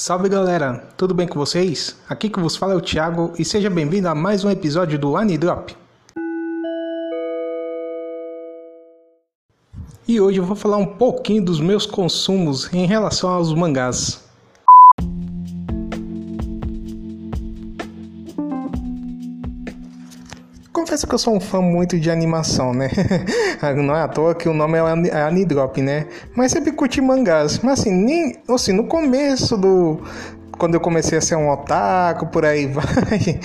Salve galera, tudo bem com vocês? Aqui que vos fala é o Thiago e seja bem-vindo a mais um episódio do Anidrop. E hoje eu vou falar um pouquinho dos meus consumos em relação aos mangás. Confesso que eu sou um fã muito de animação, né? Não é à toa que o nome é Anidrop, né? Mas sempre curti mangás. Mas assim, nem, assim, no começo do, quando eu comecei a ser um otaku, por aí vai,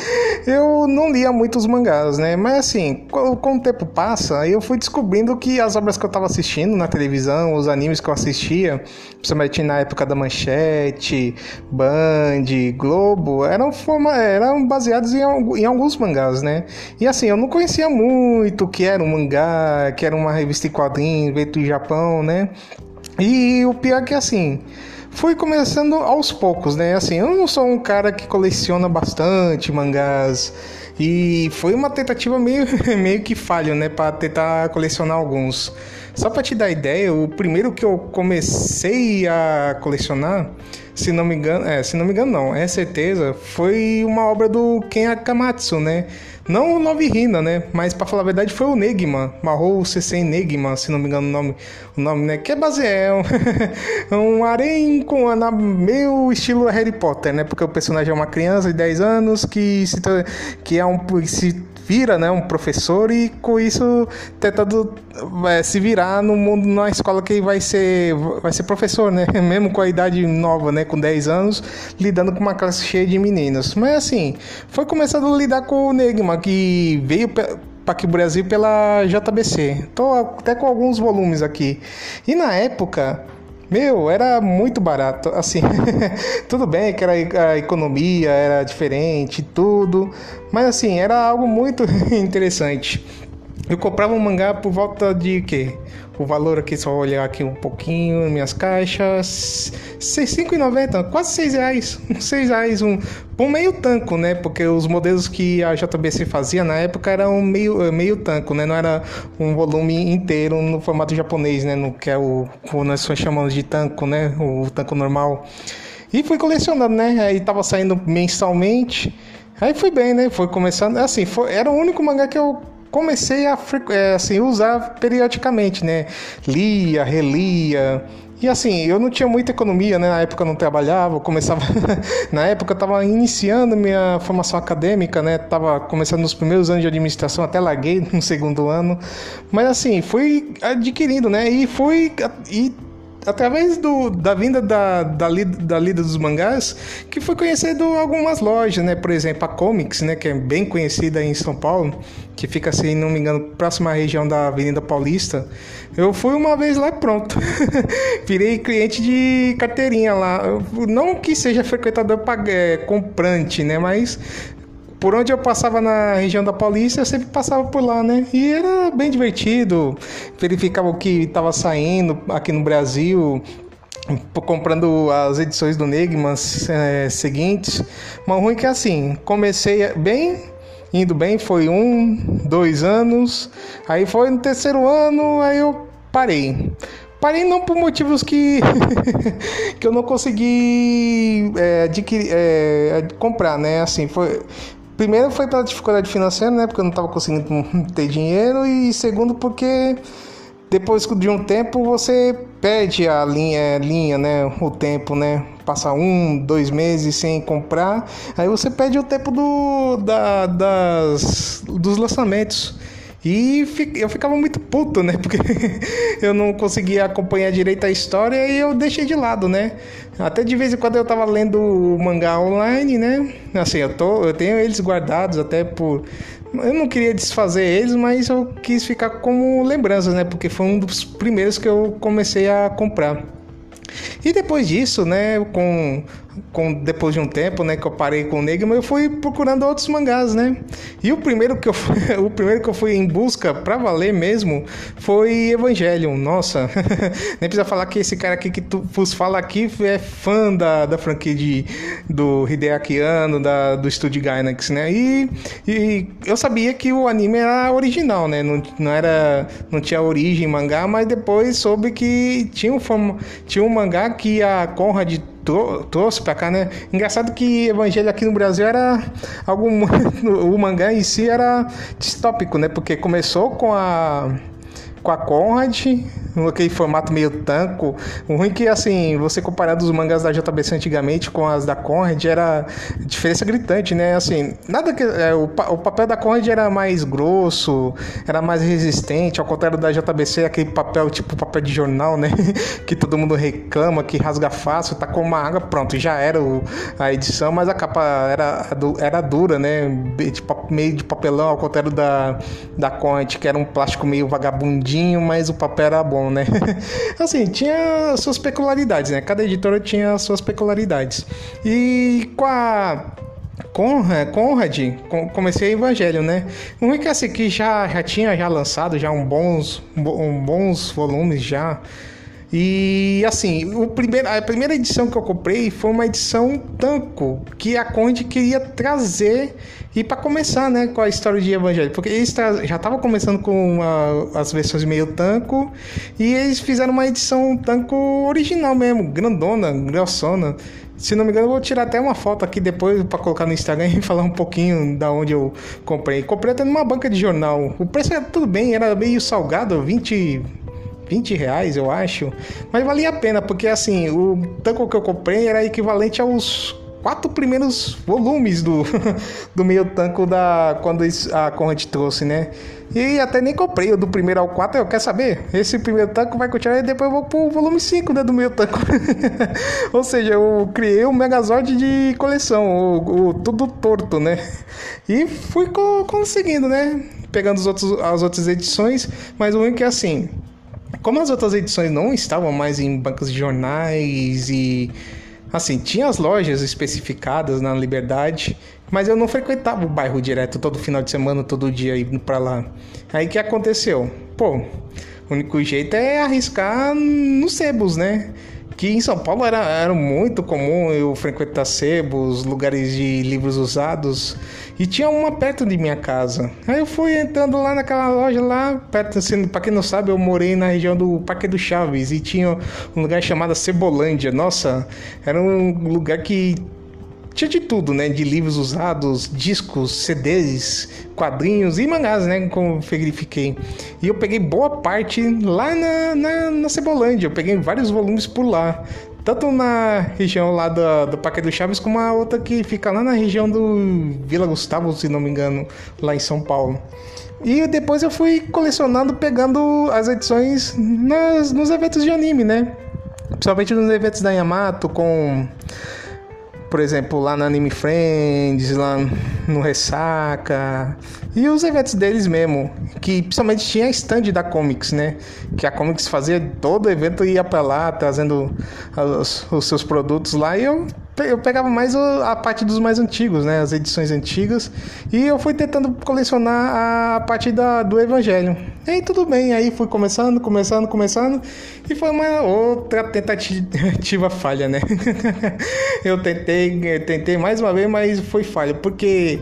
eu não lia muitos mangás, né? Mas assim, com o tempo passa, eu fui descobrindo que as obras que eu estava assistindo na televisão, os animes que eu assistia, principalmente na época da Manchete, Band, Globo, eram, forma, eram baseados em, em alguns mangás, né? E assim, eu não conhecia muito o que era um mangá, que era uma revista em quadrinhos, feito do Japão, né? E o pior é que assim fui começando aos poucos, né? Assim, eu não sou um cara que coleciona bastante mangás e foi uma tentativa meio, meio que falha, né, para tentar colecionar alguns. Só para te dar ideia, o primeiro que eu comecei a colecionar, se não me engano, é, se não me engano não, é certeza, foi uma obra do Ken Akamatsu, né? Não o Nove Rina, né? Mas para falar a verdade foi o Negma, Mahou CC Negma, se não me engano o nome, o nome né? Que é base é um, um com na, meio estilo Harry Potter, né? Porque o personagem é uma criança de 10 anos que se que é um se vira né, um professor e com isso tentando é, se virar no mundo na escola que vai ser vai ser professor, né? Mesmo com a idade nova, né, com 10 anos, lidando com uma classe cheia de meninas. Mas assim, foi começando a lidar com o Negma que veio para aqui Brasil pela JBC. Tô até com alguns volumes aqui. E na época meu, era muito barato, assim. tudo bem que era a economia era diferente, tudo, mas assim, era algo muito interessante. Eu comprava um mangá por volta de quê? O valor aqui, só olhar aqui um pouquinho, minhas caixas, R$ 5,90, quase R$ reais. R$ reais um, um meio tanco, né? Porque os modelos que a JBC fazia na época eram meio, meio tanco, né? Não era um volume inteiro no formato japonês, né? No que é o que nós chamamos de tanco, né? O tanco normal. E fui colecionando, né? Aí tava saindo mensalmente. Aí foi bem, né? Foi começando. Assim, foi, era o único mangá que eu comecei a é, assim, usar periodicamente, né? Lia, relia. E assim, eu não tinha muita economia, né? Na época eu não trabalhava, eu começava. Na época eu estava iniciando minha formação acadêmica, né? Tava começando nos primeiros anos de administração, até larguei no segundo ano. Mas assim, fui adquirindo, né? E fui. E através do, da vinda da, da, da lida dos mangás, que foi conhecendo algumas lojas, né? Por exemplo, a Comics, né? Que é bem conhecida em São Paulo, que fica, se não me engano, próxima à região da Avenida Paulista. Eu fui uma vez lá pronto. Virei cliente de carteirinha lá. Não que seja frequentador é, comprante, né? Mas por onde eu passava na região da Paulista, eu sempre passava por lá, né? E era bem divertido, verificava o que estava saindo aqui no Brasil, comprando as edições do Negman é, seguintes. Mas ruim que é assim, comecei bem, indo bem, foi um, dois anos, aí foi no terceiro ano, aí eu parei. Parei não por motivos que, que eu não consegui é, adquirir, é, comprar, né? Assim, foi, Primeiro foi pela dificuldade financeira, né? Porque eu não estava conseguindo ter dinheiro. E segundo, porque depois de um tempo você perde a linha, linha né? O tempo, né? Passa um, dois meses sem comprar. Aí você perde o tempo do, da, das, dos lançamentos. E eu ficava muito puto, né? Porque eu não conseguia acompanhar direito a história e eu deixei de lado, né? Até de vez em quando eu tava lendo o mangá online, né? Assim, eu, tô, eu tenho eles guardados até por. Eu não queria desfazer eles, mas eu quis ficar como lembranças, né? Porque foi um dos primeiros que eu comecei a comprar. E depois disso, né, com com, depois de um tempo, né, que eu parei com o Negma, eu fui procurando outros mangás, né? E o primeiro que eu fui, o primeiro que eu fui em busca para valer mesmo foi Evangelion. Nossa, nem precisa falar que esse cara aqui que tu fala aqui é fã da, da franquia de, do Hideaki Anno, da, do estúdio Gainax, né? E, e eu sabia que o anime era original, né? Não, não era não tinha origem mangá, mas depois soube que tinha um tinha um mangá que a Conrad trouxe para cá, né? Engraçado que Evangelho aqui no Brasil era algo o mangá em si era distópico, né? Porque começou com a com a Conrad, aquele formato meio tanco. O ruim é que, assim, você comparando os mangás da JBC antigamente com as da Conrad, era diferença gritante, né? Assim, nada que. É, o, o papel da Conrad era mais grosso, era mais resistente, ao contrário da JBC, aquele papel tipo papel de jornal, né? que todo mundo reclama, que rasga fácil, tá com uma água, pronto, já era o, a edição, mas a capa era, era dura, né? meio de papelão, ao contrário da, da Conrad, que era um plástico meio mas o papel era bom, né? assim, tinha suas peculiaridades, né? Cada editora tinha suas peculiaridades. E com a Conrad, Conrad comecei Evangelho, né? O único é assim, que já, já tinha já lançado já um bons, um bons volumes já. E assim, o primeiro, a primeira edição que eu comprei foi uma edição Tanco, que a Conde queria trazer e para começar, né, com a história de Evangelho, porque eles já estavam começando com uma, as versões meio Tanco e eles fizeram uma edição Tanco original mesmo, grandona, grossona. Se não me engano, eu vou tirar até uma foto aqui depois para colocar no Instagram e falar um pouquinho da onde eu comprei. Comprei até numa banca de jornal. O preço era tudo bem, era meio salgado, 20 20 reais, eu acho. Mas valia a pena, porque assim, o tanco que eu comprei era equivalente aos quatro primeiros volumes do, do meio tanco da quando a Conrad trouxe, né? E até nem comprei o do primeiro ao 4, eu quero saber. Esse primeiro tanco vai continuar e depois eu vou pro volume 5 né, do meu tanco. Ou seja, eu criei o um Megazord de coleção, o, o, tudo torto, né? E fui co conseguindo, né? Pegando os outros, as outras edições, mas o único é assim, como as outras edições não estavam mais em bancos de jornais e assim, tinha as lojas especificadas na Liberdade, mas eu não frequentava o bairro direto todo final de semana, todo dia indo para lá. Aí que aconteceu? Pô, o único jeito é arriscar nos sebos, né? Que em São Paulo era, era muito comum eu frequentar sebos, lugares de livros usados, e tinha uma perto de minha casa. Aí eu fui entrando lá naquela loja lá, perto, assim, pra quem não sabe, eu morei na região do Parque do Chaves, e tinha um lugar chamado Cebolândia. Nossa, era um lugar que tinha de tudo, né? De livros usados, discos, CDs, quadrinhos e mangás, né? Como verifiquei. E eu peguei boa parte lá na, na, na Cebolândia. Eu peguei vários volumes por lá. Tanto na região lá do, do Parque do Chaves, como a outra que fica lá na região do Vila Gustavo, se não me engano, lá em São Paulo. E depois eu fui colecionando, pegando as edições nas, nos eventos de anime, né? Principalmente nos eventos da Yamato, com por exemplo, lá na Anime Friends, lá no Ressaca, e os eventos deles mesmo, que principalmente tinha stand da Comics, né? Que a Comics fazia todo evento ia para lá, trazendo os, os, seus produtos lá, e eu, eu pegava mais a parte dos mais antigos, né? As edições antigas, e eu fui tentando colecionar a parte da, do Evangelho. E tudo bem, aí fui começando, começando, começando, e foi uma outra tentativa falha, né? eu tentei, tentei mais uma vez, mas foi falha, porque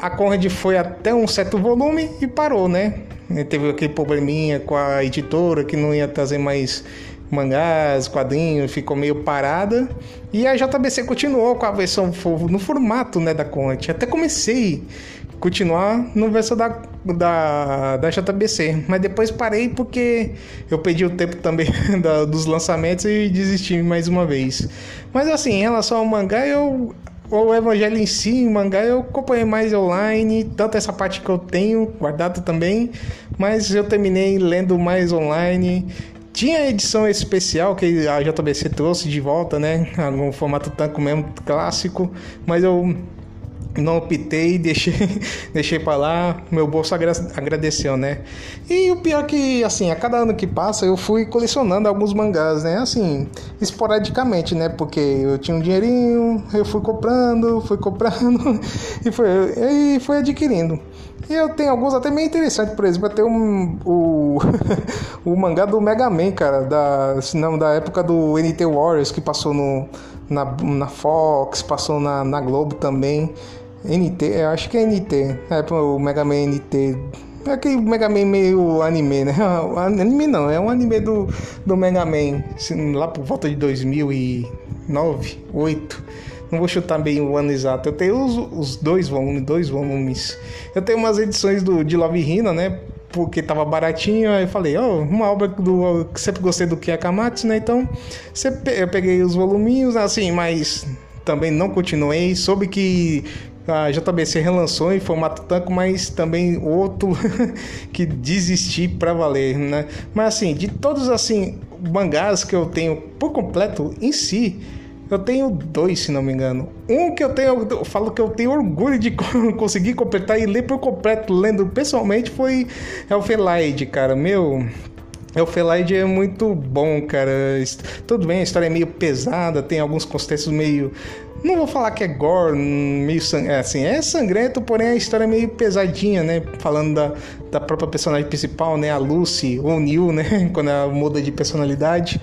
a Conrad foi até um certo volume e parou, né? Teve aquele probleminha com a editora que não ia trazer mais mangás, quadrinhos, ficou meio parada. E a JBC continuou com a versão no formato né, da Conrad. Até comecei continuar no verso da, da, da JBC. Mas depois parei porque eu perdi o tempo também da, dos lançamentos e desisti mais uma vez. Mas assim, em relação ao mangá, eu. O evangelho em si, o mangá, eu acompanhei mais online, tanto essa parte que eu tenho guardado também, mas eu terminei lendo mais online. Tinha a edição especial que a JBC trouxe de volta, né? No formato tanco mesmo, clássico, mas eu não optei, deixei, deixei para lá, meu bolso agradeceu, né? E o pior é que, assim, a cada ano que passa eu fui colecionando alguns mangás, né? Assim, esporadicamente, né? Porque eu tinha um dinheirinho, eu fui comprando, fui comprando e foi, e fui adquirindo. E eu tenho alguns até meio interessantes, por exemplo, tem um, o, o mangá do Mega Man, cara, da, não, da época do NT Warriors, que passou no, na, na Fox, passou na, na Globo também. NT, eu acho que é NT, é o Mega Man NT É aquele Mega Man meio anime, né? Anime não, é um anime do, do Mega Man, assim, lá por volta de 2009, 2008. Não vou chutar bem o ano exato. Eu tenho os, os dois volumes, dois volumes. Eu tenho umas edições do, de Love Hina, né? Porque tava baratinho, aí eu falei, ó, oh, uma obra do. Sempre gostei do Kiakamatsu, né? Então, eu peguei os voluminhos, assim, mas também não continuei. Soube que a JBC relançou em formato tanco, mas também outro que desisti para valer, né? Mas assim, de todos assim mangás que eu tenho por completo em si, eu tenho dois, se não me engano. Um que eu tenho, eu falo que eu tenho orgulho de conseguir completar e ler por completo, lendo pessoalmente, foi Elfelaide, cara. Meu, Elfelaide é muito bom, cara. Tudo bem, a história é meio pesada, tem alguns contextos meio não vou falar que é gore, meio é, assim, é sangrento, porém a história é meio pesadinha, né? Falando da, da própria personagem principal, né? A Lucy, ou Neil, né? Quando ela muda de personalidade.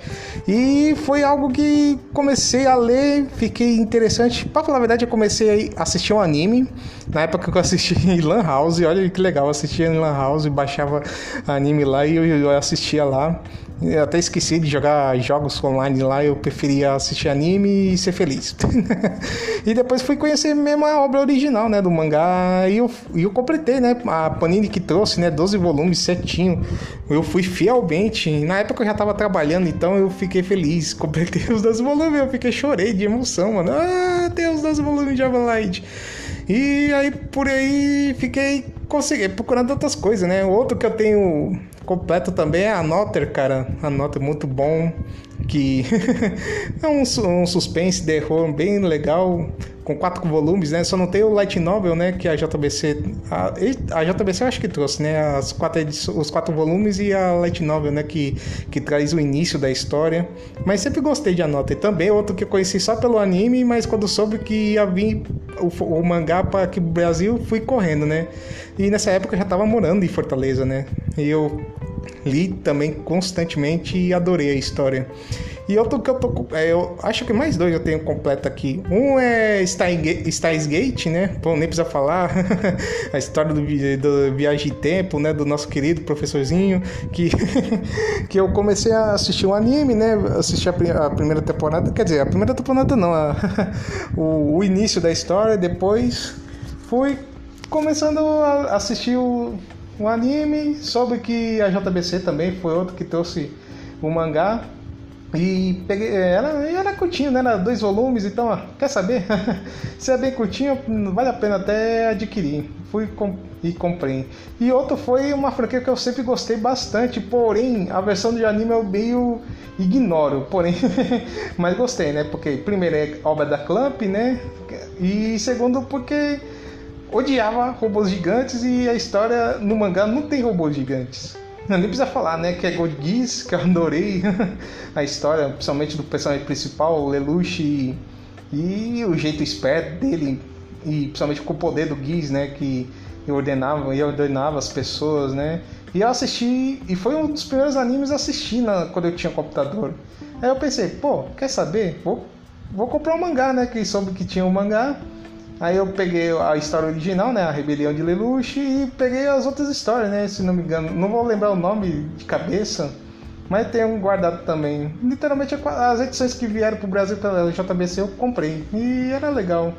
E foi algo que comecei a ler, fiquei interessante. Pra falar a verdade, eu comecei a assistir um anime. Na época que eu assisti em Lan House, olha que legal, eu assistia em Lan House, baixava anime lá e eu assistia lá. Eu até esqueci de jogar jogos online lá, eu preferia assistir anime e ser feliz. e depois fui conhecer mesmo a obra original, né, do mangá, e eu, eu completei, né, a Panini que trouxe, né, 12 volumes certinho. Eu fui fielmente, na época eu já tava trabalhando, então eu fiquei feliz, completei os 12 volumes, eu fiquei, chorei de emoção, mano. Ah, tem os 12 volumes de Everlight. E aí por aí fiquei consegui procurando outras coisas, né? Outro que eu tenho completo também é a Notter, cara. A Notter é muito bom, que é um, um suspense de terror bem legal, com quatro volumes, né? Só não tem o light novel, né? Que a JBC, a, a JBC eu acho que trouxe, né? As quatro os quatro volumes e a light novel, né? Que, que traz o início da história. Mas sempre gostei de Anota. E também outro que eu conheci só pelo anime, mas quando soube que ia vir o, o mangá para aqui no Brasil, fui correndo, né? E nessa época eu já tava morando em Fortaleza, né? E eu li também constantemente e adorei a história. E outro que eu tô. É, eu acho que mais dois eu tenho completo aqui. Um é Steins Gate, né? Bom, nem precisa falar. a história do, do Viagem de Tempo, né? Do nosso querido professorzinho. Que, que eu comecei a assistir um anime, né? Assisti a, a primeira temporada. Quer dizer, a primeira temporada não. A, o, o início da história. Depois fui começando a assistir o, o anime. Soube que a JBC também foi outro que trouxe o mangá. E peguei, é, era, era curtinho, né? Era dois volumes, então, ó, quer saber? Se é bem curtinho, vale a pena até adquirir. Fui com, e comprei. E outro foi uma franquia que eu sempre gostei bastante, porém, a versão de anime eu meio ignoro, porém, mas gostei, né? Porque primeiro é obra da Clamp, né? E segundo porque odiava robôs gigantes e a história no mangá não tem robôs gigantes. Não, nem precisa falar, né? Que é Gold Geass, que eu adorei a história, principalmente do personagem principal, o Lelouch, e, e, o jeito esperto dele, e principalmente com o poder do Geass, né? Que ordenava, e ordenava as pessoas, né? E eu assisti, e foi um dos primeiros animes a assistir na, quando eu tinha computador. Aí eu pensei, pô, quer saber? Vou, vou comprar um mangá, né? Que soube que tinha um mangá. Aí eu peguei a história original, né? A Rebelião de Lelouch e peguei as outras histórias, né? Se não me engano. Não vou lembrar o nome de cabeça, mas tem um guardado também. Literalmente as edições que vieram pro Brasil pela JBC eu comprei. E era legal.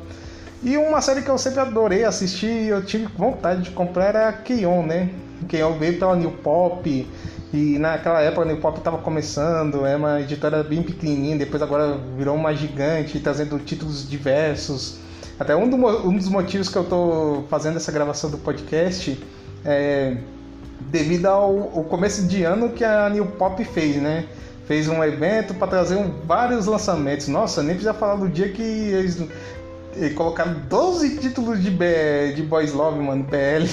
E uma série que eu sempre adorei assistir e eu tive vontade de comprar era Keion, né? Keion veio pela New Pop. E naquela época a New Pop estava começando, é uma editora bem pequenininha, depois agora virou uma gigante, trazendo títulos diversos. Até um, do, um dos motivos que eu estou fazendo essa gravação do podcast é devido ao, ao, começo de ano que a New Pop fez, né? Fez um evento para trazer um, vários lançamentos. Nossa, nem precisa falar do dia que eles, colocaram 12 títulos de, B, de Boys Love, mano, BL.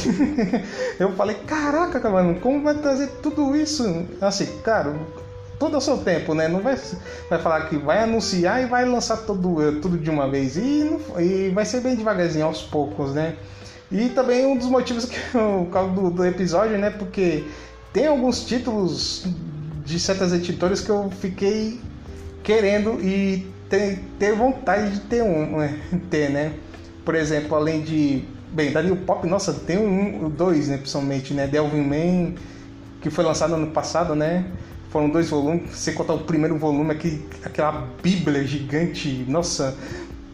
eu falei, caraca, mano, como vai trazer tudo isso? Assim, cara, todo o seu tempo, né? Não vai, vai falar que vai anunciar e vai lançar tudo, tudo de uma vez. E, e vai ser bem devagarzinho, aos poucos, né? E também um dos motivos que eu do, do episódio, né? Porque tem alguns títulos de certas editoras que eu fiquei querendo e ter, ter vontade de ter um, né? ter, né? Por exemplo, além de Bem, da New Pop, nossa, tem um, dois, né, principalmente, né? Delvin Man, que foi lançado ano passado, né? Foram dois volumes, sem contar o primeiro volume, aqui, aquela bíblia gigante, nossa,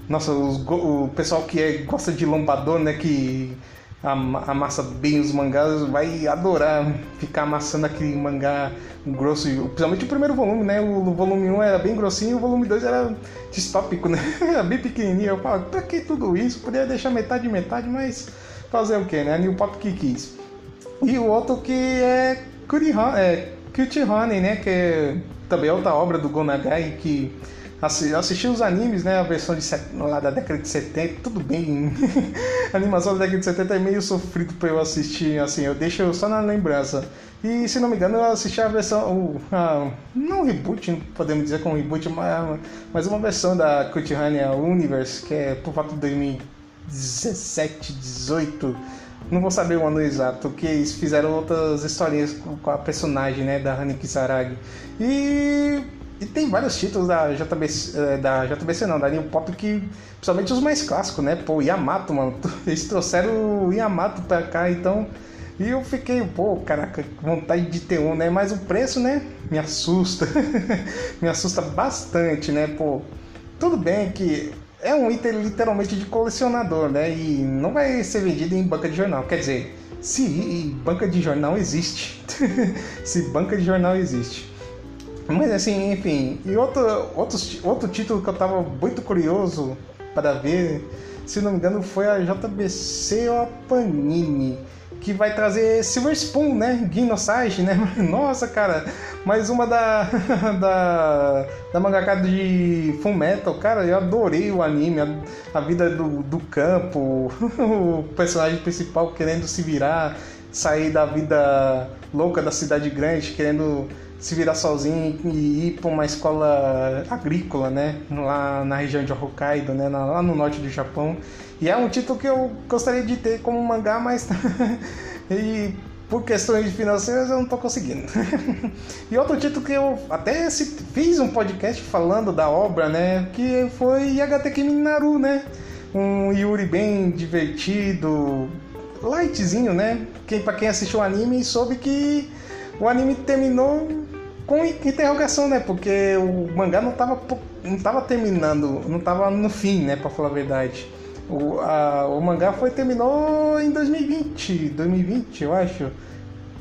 nossa, os, o pessoal que é, gosta de lombador, né, que amassa bem os mangás, vai adorar ficar amassando aquele mangá grosso, principalmente o primeiro volume, né? O volume 1 era bem grossinho, o volume 2 era distópico, né? Era bem pequenininho. Eu falo, pra que tudo isso? Podia deixar metade metade, mas fazer o que, né? New Pop que quis. E o outro que é Cutie é, Honey, né? Que é também outra obra do Gonagai que assisti os animes, né? A versão de lá da década de 70, tudo bem. a animação da década de 70 é meio sofrido para eu assistir, assim, eu deixo só na lembrança. E se não me engano, eu assisti a versão. O, a, não reboot, podemos dizer como reboot, mas, mas uma versão da Cutirania Universe, que é por volta de 2017, 18. Não vou saber o ano exato, que eles fizeram outras historinhas com, a personagem né, da Hani Kisaragi. E e tem vários títulos da JBC, eh, da JBC não, da New Pop que, principalmente os mais clássicos, né? Pô, Yamato, mano. Eles trouxeram o Yamato pra cá, então. E eu fiquei, pô, caraca, vontade de ter um, né? Mas o preço, né? Me assusta. me assusta bastante, né? Pô, tudo bem que é um item literalmente de colecionador, né? E não vai ser vendido em banca de jornal. Quer dizer, se banca de jornal existe. se banca de jornal existe. Mas assim, enfim. E outro, outro, outro título que eu tava muito curioso para ver, se não me engano, foi a JBC ou a Panini. Que vai trazer Silver Spoon, né? Ginosage, né? Nossa, cara, mais uma da, da, da mangaka de Full Metal. Cara, eu adorei o anime, a, a vida do, do campo, o personagem principal querendo se virar, sair da vida louca da cidade grande, querendo se virar sozinho e ir para uma escola agrícola, né? Lá na região de Hokkaido, né? Lá no norte do Japão. E é um título que eu gostaria de ter como mangá, mas e por questões financeiras eu não estou conseguindo. e outro título que eu até fiz um podcast falando da obra, né? Que foi Yagateki Minaru, né? Um Yuri bem divertido, lightzinho, né? Quem, para quem assistiu o anime soube que o anime terminou com interrogação, né? Porque o mangá não tava, não tava terminando, não tava no fim, né? Pra falar a verdade. O, a, o mangá foi terminou em 2020, 2020, eu acho.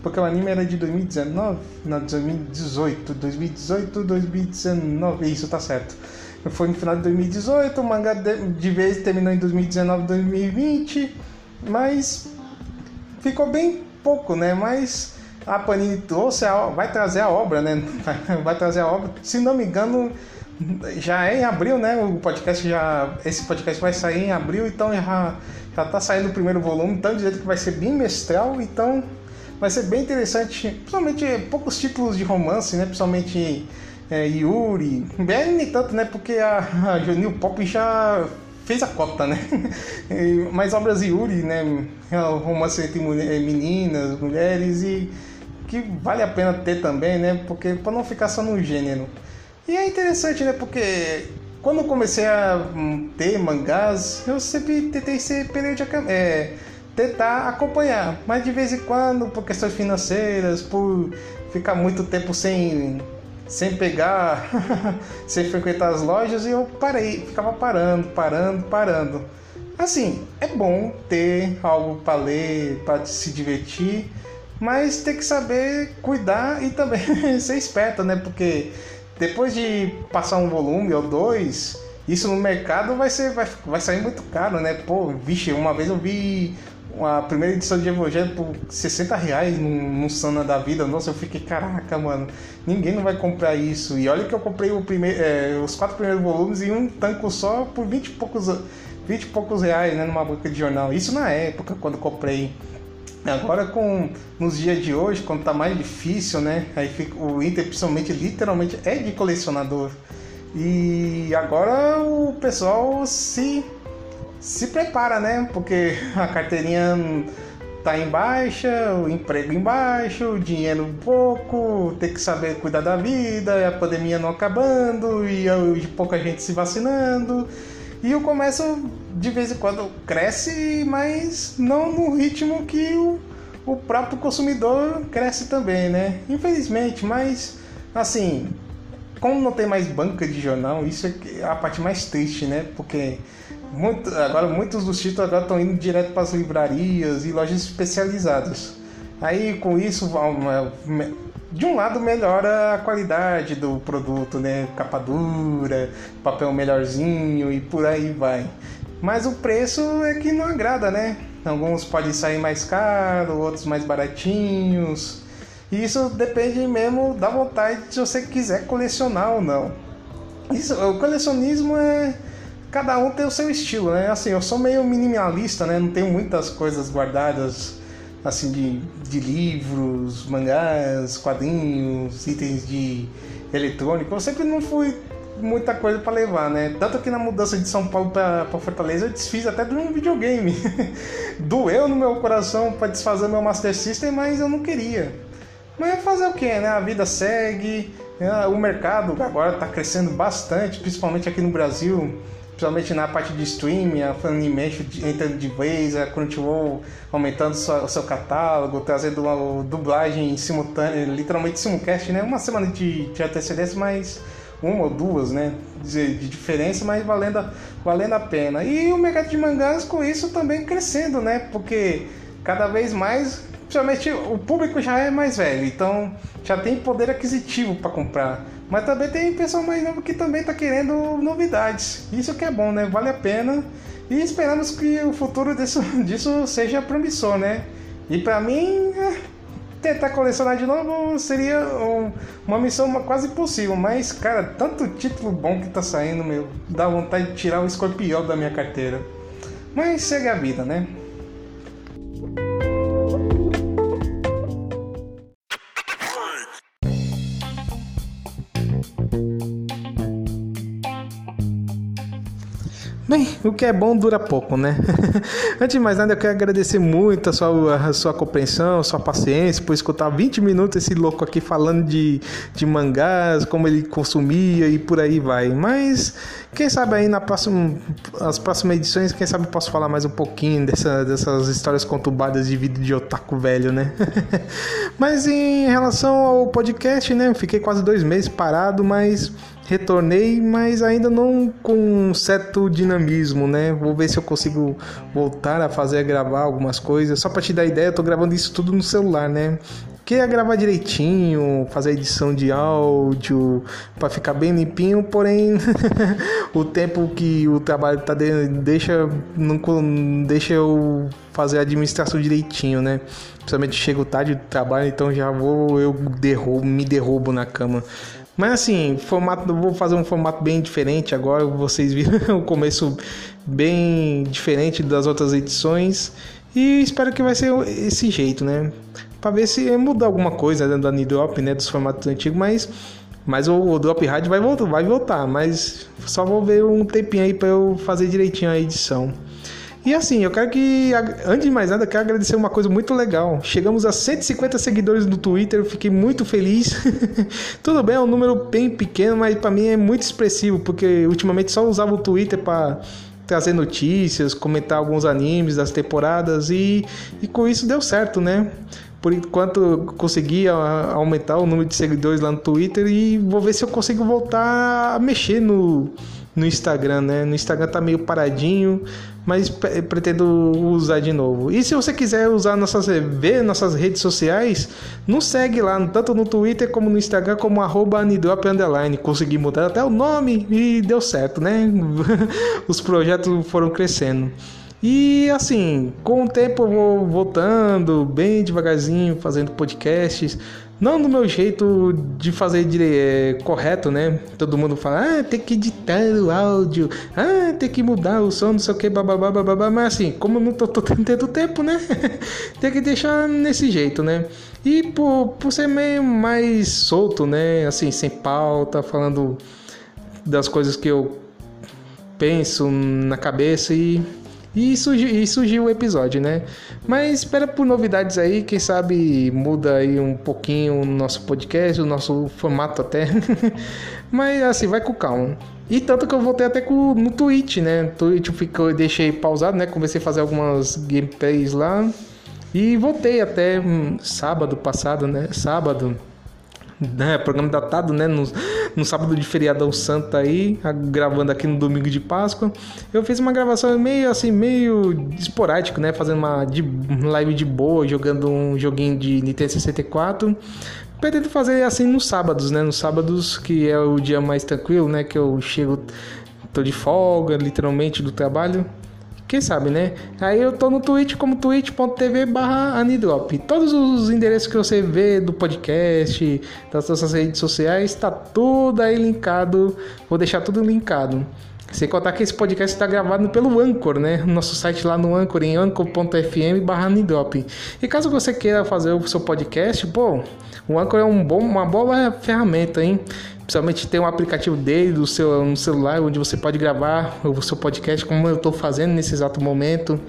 Porque o anime era de 2019, não, 2018, 2018, 2019, isso tá certo. Foi no final de 2018, o mangá de, de vez terminou em 2019, 2020, mas ficou bem pouco, né? Mas a Panini trouxe a, vai trazer a obra, né? Vai trazer a obra. Se não me engano, já é em abril, né? O podcast já. Esse podcast vai sair em abril, então já, já tá saindo o primeiro volume, então dizer que vai ser bimestral, então vai ser bem interessante. Principalmente poucos títulos de romance, né? Principalmente é, Yuri. Bem, nem tanto, né? Porque a, a Junil Pop já fez a cota, né? Mas obras Yuri, né? Romance entre meninas, mulheres e que vale a pena ter também, né? Porque para não ficar só no gênero. E é interessante, né? Porque quando comecei a hum, ter mangás, eu sempre tentei ser periódico, é, tentar acompanhar, mas de vez em quando, por questões financeiras, por ficar muito tempo sem sem pegar, sem frequentar as lojas, e eu parei, ficava parando, parando, parando. Assim, é bom ter algo para ler, para se divertir, mas tem que saber cuidar e também ser esperto, né? Porque depois de passar um volume ou dois, isso no mercado vai ser vai, vai sair muito caro, né? Pô, vixe, uma vez eu vi a primeira edição de Evangelho por 60 reais num, num Sana da vida. Nossa, eu fiquei, caraca, mano, ninguém não vai comprar isso. E olha que eu comprei o é, os quatro primeiros volumes e um tanco só por 20 e poucos, 20 e poucos reais, né? Numa banca de jornal. Isso na época, quando comprei. Agora com nos dias de hoje, quando tá mais difícil, né? Aí fica, o Inter principalmente literalmente é de colecionador. E agora o pessoal se se prepara, né? Porque a carteirinha tá em baixa, o emprego em baixo, o dinheiro pouco, tem que saber cuidar da vida, a pandemia não acabando e pouca gente se vacinando. E o comércio de vez em quando cresce, mas não no ritmo que o, o próprio consumidor cresce também, né? Infelizmente, mas assim, como não tem mais banca de jornal, isso é a parte mais triste, né? Porque muito, agora muitos dos títulos agora estão indo direto para as livrarias e lojas especializadas. Aí com isso, de um lado melhora a qualidade do produto, né? Capa dura, papel melhorzinho e por aí vai. Mas o preço é que não agrada, né? Alguns podem sair mais caro, outros mais baratinhos. E isso depende mesmo da vontade se você quiser colecionar ou não. Isso, o colecionismo é cada um tem o seu estilo, né? Assim, eu sou meio minimalista, né? Não tenho muitas coisas guardadas assim de, de livros, mangás, quadrinhos, itens de eletrônico. Eu sempre não fui muita coisa para levar, né? Tanto que na mudança de São Paulo para Fortaleza eu desfiz até de um videogame. Doeu no meu coração para desfazer meu Master System, mas eu não queria. Mas fazer o que, né? A vida segue, né? o mercado agora está crescendo bastante, principalmente aqui no Brasil principalmente na parte de streaming, a Funimation entrando de vez, a Crunchyroll aumentando o seu catálogo, trazendo uma dublagem simultânea, literalmente simulcast, né? Uma semana de, de antecedência, mas uma ou duas, né? De, de, diferença, mas valendo, valendo a pena. E o mercado de mangás com isso também crescendo, né? Porque cada vez mais, principalmente o público já é mais velho, então já tem poder aquisitivo para comprar. Mas também tem pessoal mais novo que também está querendo novidades. Isso que é bom, né? Vale a pena. E esperamos que o futuro disso, disso seja promissor, né? E para mim, é, tentar colecionar de novo seria um, uma missão quase impossível. Mas, cara, tanto título bom que tá saindo, meu, dá vontade de tirar o escorpião da minha carteira. Mas segue a vida, né? O que é bom dura pouco, né? Antes de mais nada, eu quero agradecer muito a sua, a sua compreensão, a sua paciência por escutar 20 minutos esse louco aqui falando de, de mangás, como ele consumia e por aí vai. Mas quem sabe aí na próxima, as próximas edições, quem sabe posso falar mais um pouquinho dessa, dessas histórias conturbadas de vida de otaku velho, né? mas em relação ao podcast, né? Fiquei quase dois meses parado, mas retornei, mas ainda não com um certo dinamismo, né? Vou ver se eu consigo voltar a fazer, gravar algumas coisas. Só para te dar ideia, eu tô gravando isso tudo no celular, né? Que é gravar direitinho, fazer edição de áudio para ficar bem limpinho, porém o tempo que o trabalho tá de, deixa não deixa eu fazer a administração direitinho, né? Principalmente chego tarde do trabalho, então já vou eu derrubo, me derrubo na cama. Mas assim, formato, vou fazer um formato bem diferente agora. Vocês viram o começo bem diferente das outras edições. E espero que vai ser esse jeito, né? Pra ver se muda alguma coisa dentro da Nidrop, né? Dos formatos antigos, mas. Mas o, o Drop Hard vai voltar, vai voltar, mas só vou ver um tempinho aí para eu fazer direitinho a edição. E assim, eu quero que, antes de mais nada, eu quero agradecer uma coisa muito legal. Chegamos a 150 seguidores no Twitter, eu fiquei muito feliz. Tudo bem, é um número bem pequeno, mas para mim é muito expressivo, porque ultimamente só usava o Twitter para trazer notícias, comentar alguns animes das temporadas e, e com isso deu certo, né? Por enquanto consegui aumentar o número de seguidores lá no Twitter e vou ver se eu consigo voltar a mexer no, no Instagram, né? No Instagram tá meio paradinho, mas pretendo usar de novo. E se você quiser usar nossas ver nossas redes sociais, nos segue lá, tanto no Twitter como no Instagram, como arroba Underline. Consegui mudar até o nome e deu certo, né? Os projetos foram crescendo. E assim, com o tempo eu vou voltando bem devagarzinho, fazendo podcasts. Não do meu jeito de fazer é, correto, né? Todo mundo fala, ah, tem que editar o áudio, ah, tem que mudar o som, não sei o que, bababá, bababá. Mas assim, como eu não tô, tô tendo tempo, né? tem que deixar nesse jeito, né? E por, por ser meio mais solto, né? Assim, sem pauta, falando das coisas que eu penso na cabeça e e surgiu, e surgiu o episódio, né? Mas espera por novidades aí, quem sabe muda aí um pouquinho o nosso podcast, o nosso formato até. Mas assim, vai com calma. E tanto que eu voltei até com, no Twitch, né? Twitch eu, eu deixei pausado, né? Comecei a fazer algumas gameplays lá. E voltei até hum, sábado passado, né? Sábado. Né, programa datado, né? No, no sábado de feriadão santo aí, gravando aqui no domingo de Páscoa. Eu fiz uma gravação meio assim, meio esporádico, né? Fazendo uma de, live de boa, jogando um joguinho de Nintendo 64. Pretendo fazer assim nos sábados, né? Nos sábados, que é o dia mais tranquilo, né? Que eu chego, tô de folga, literalmente, do trabalho. Quem sabe, né? Aí eu tô no Twitch como twitch.tv barra Anidrop. Todos os endereços que você vê do podcast, das nossas redes sociais, tá tudo aí linkado. Vou deixar tudo linkado. Sem contar que esse podcast está gravado pelo Anchor, né? Nosso site lá no Anchor, em anchor.fm barra. E caso você queira fazer o seu podcast, pô, o Anchor é um bom, uma boa ferramenta, hein? Principalmente tem um aplicativo dele do seu, no celular onde você pode gravar o seu podcast como eu estou fazendo nesse exato momento.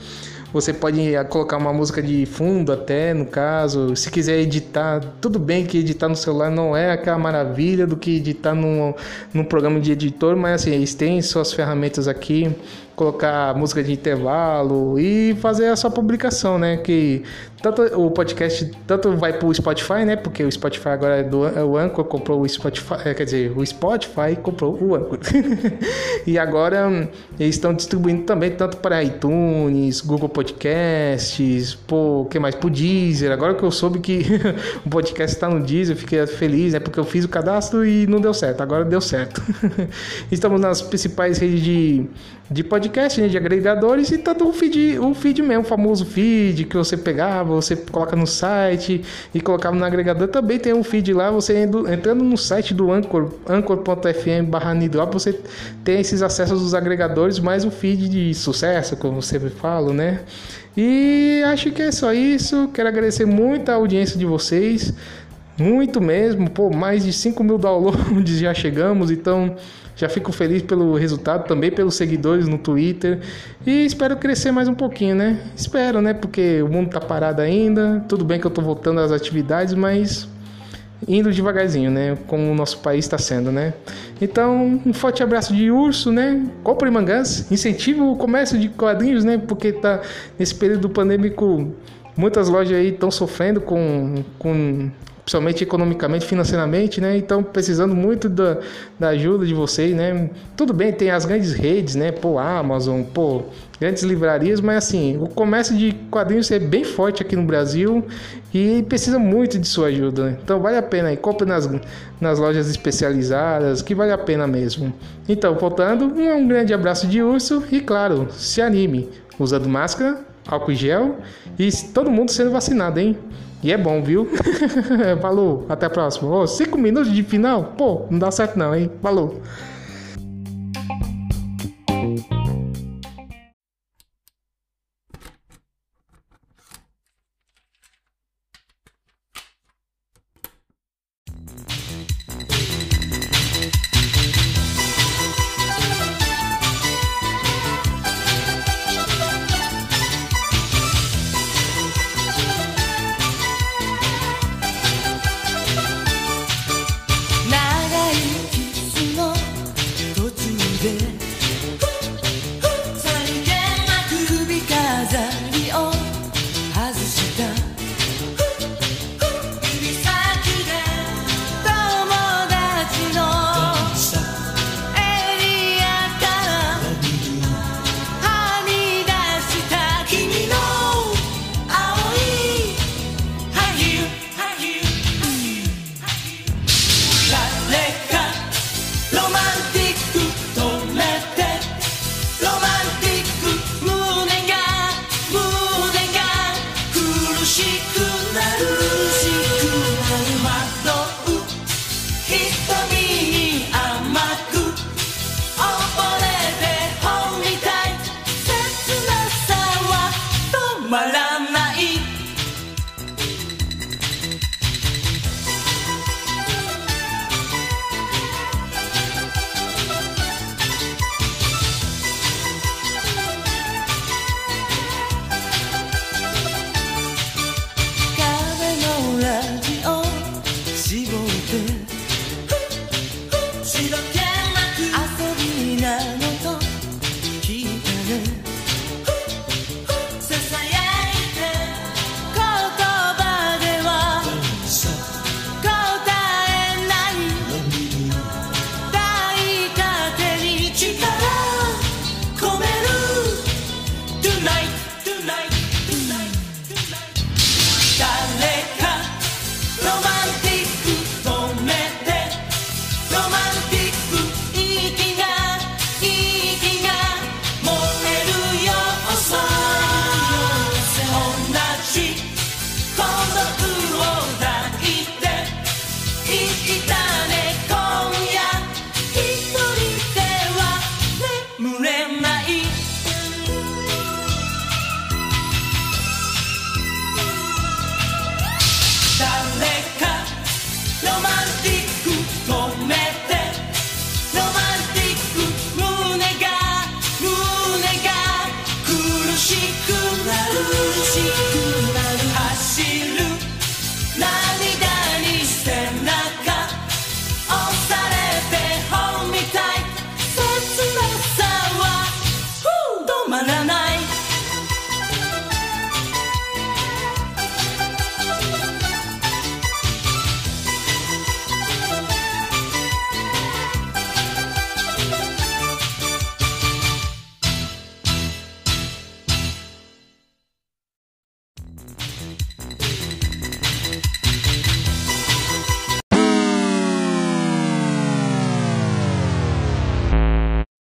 Você pode eh, colocar uma música de fundo até, no caso. Se quiser editar, tudo bem que editar no celular não é aquela maravilha do que editar num, num programa de editor, mas assim, eles têm suas ferramentas aqui colocar música de intervalo e fazer a sua publicação, né? Que tanto o podcast tanto vai para o Spotify, né? Porque o Spotify agora é do é o Anchor comprou o Spotify, é, quer dizer, o Spotify comprou o Anchor. e agora eles estão distribuindo também tanto para iTunes, Google Podcasts, por que mais? Por Deezer. Agora que eu soube que o podcast está no Deezer, eu fiquei feliz, né? Porque eu fiz o cadastro e não deu certo. Agora deu certo. Estamos nas principais redes de de podcast, né, de agregadores e tanto o feed, o feed mesmo, o famoso feed que você pegava, você coloca no site e colocava no agregador, também tem um feed lá, você entrando no site do Anchor, anchor.fm barra você tem esses acessos dos agregadores, mais o feed de sucesso, como você fala, né? E acho que é só isso, quero agradecer muito a audiência de vocês, muito mesmo, pô, mais de 5 mil downloads já chegamos, então já fico feliz pelo resultado, também pelos seguidores no Twitter e espero crescer mais um pouquinho, né? Espero, né? Porque o mundo tá parado ainda. Tudo bem que eu tô voltando às atividades, mas indo devagarzinho, né? Como o nosso país está sendo, né? Então, um forte abraço de urso, né? Compre mangás, incentive o comércio de quadrinhos, né? Porque tá nesse período pandêmico, muitas lojas aí estão sofrendo com, com principalmente economicamente, financeiramente, né? Então, precisando muito da, da ajuda de vocês, né? Tudo bem, tem as grandes redes, né? Pô, Amazon, pô, grandes livrarias, mas assim, o comércio de quadrinhos é bem forte aqui no Brasil e precisa muito de sua ajuda. Né? Então, vale a pena aí, compre nas, nas lojas especializadas, que vale a pena mesmo. Então, voltando, um grande abraço de urso e, claro, se anime, usando máscara, álcool gel e todo mundo sendo vacinado, hein? E é bom, viu? Falou, até a próxima. Oh, cinco minutos de final? Pô, não dá certo não, hein? Falou.